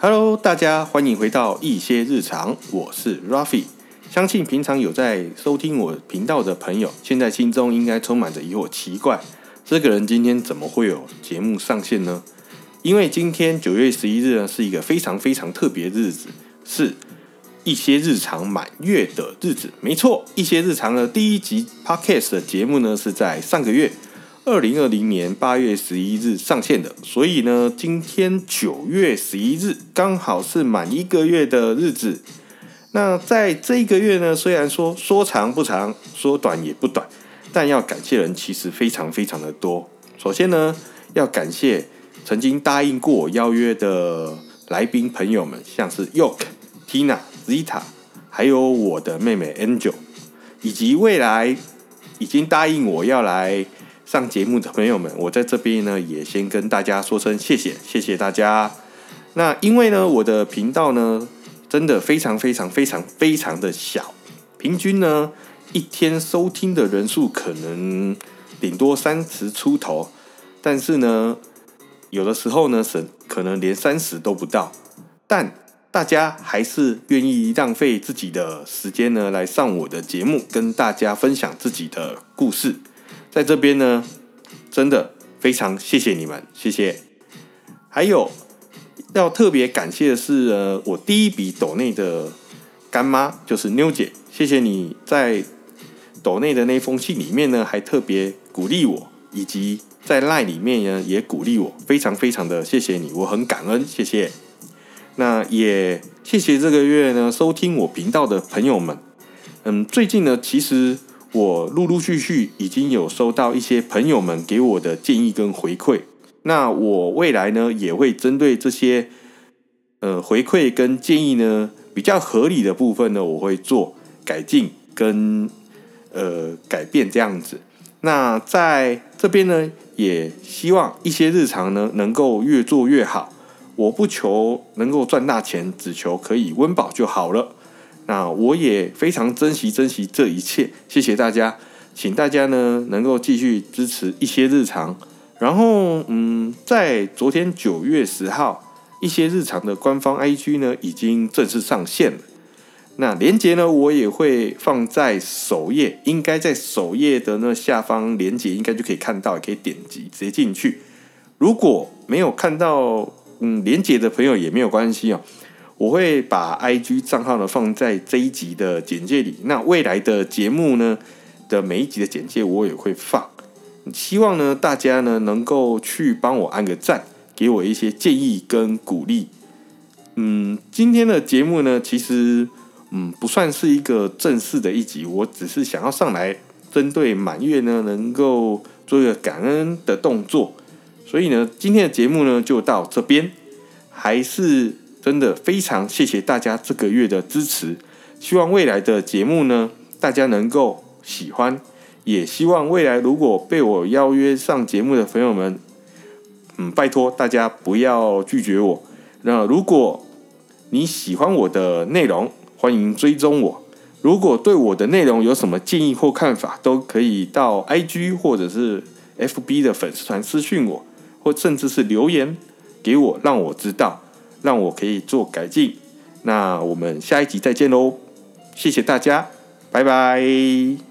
Hello，大家欢迎回到一些日常，我是 Raffi。相信平常有在收听我频道的朋友，现在心中应该充满着疑惑，奇怪，这个人今天怎么会有节目上线呢？因为今天九月十一日呢，是一个非常非常特别的日子，是一些日常满月的日子。没错，一些日常的第一集 Podcast 的节目呢，是在上个月。二零二零年八月十一日上线的，所以呢，今天九月十一日刚好是满一个月的日子。那在这一个月呢，虽然说说长不长，说短也不短，但要感谢人其实非常非常的多。首先呢，要感谢曾经答应过我邀约的来宾朋友们，像是 yok、Tina、Zita，还有我的妹妹 Angel，以及未来已经答应我要来。上节目的朋友们，我在这边呢也先跟大家说声谢谢，谢谢大家。那因为呢，我的频道呢真的非常非常非常非常的小，平均呢一天收听的人数可能顶多三十出头，但是呢有的时候呢是可能连三十都不到，但大家还是愿意浪费自己的时间呢来上我的节目，跟大家分享自己的故事。在这边呢，真的非常谢谢你们，谢谢。还有要特别感谢的是，呃，我第一笔抖内的干妈就是妞姐，谢谢你在抖内的那封信里面呢，还特别鼓励我，以及在赖里面呢也鼓励我，非常非常的谢谢你，我很感恩，谢谢。那也谢谢这个月呢收听我频道的朋友们。嗯，最近呢，其实。我陆陆续续已经有收到一些朋友们给我的建议跟回馈，那我未来呢也会针对这些呃回馈跟建议呢比较合理的部分呢，我会做改进跟呃改变这样子。那在这边呢，也希望一些日常呢能够越做越好。我不求能够赚大钱，只求可以温饱就好了。那我也非常珍惜珍惜这一切，谢谢大家，请大家呢能够继续支持一些日常。然后，嗯，在昨天九月十号，一些日常的官方 IG 呢已经正式上线了。那连接呢，我也会放在首页，应该在首页的那下方连接应该就可以看到，也可以点击直接进去。如果没有看到嗯连接的朋友也没有关系哦。我会把 I G 账号呢放在这一集的简介里。那未来的节目呢的每一集的简介我也会放。希望呢大家呢能够去帮我按个赞，给我一些建议跟鼓励。嗯，今天的节目呢其实嗯不算是一个正式的一集，我只是想要上来针对满月呢能够做一个感恩的动作。所以呢今天的节目呢就到这边，还是。真的非常谢谢大家这个月的支持，希望未来的节目呢，大家能够喜欢，也希望未来如果被我邀约上节目的朋友们，嗯，拜托大家不要拒绝我。那如果你喜欢我的内容，欢迎追踪我。如果对我的内容有什么建议或看法，都可以到 IG 或者是 FB 的粉丝团私讯我，或甚至是留言给我，让我知道。让我可以做改进，那我们下一集再见喽，谢谢大家，拜拜。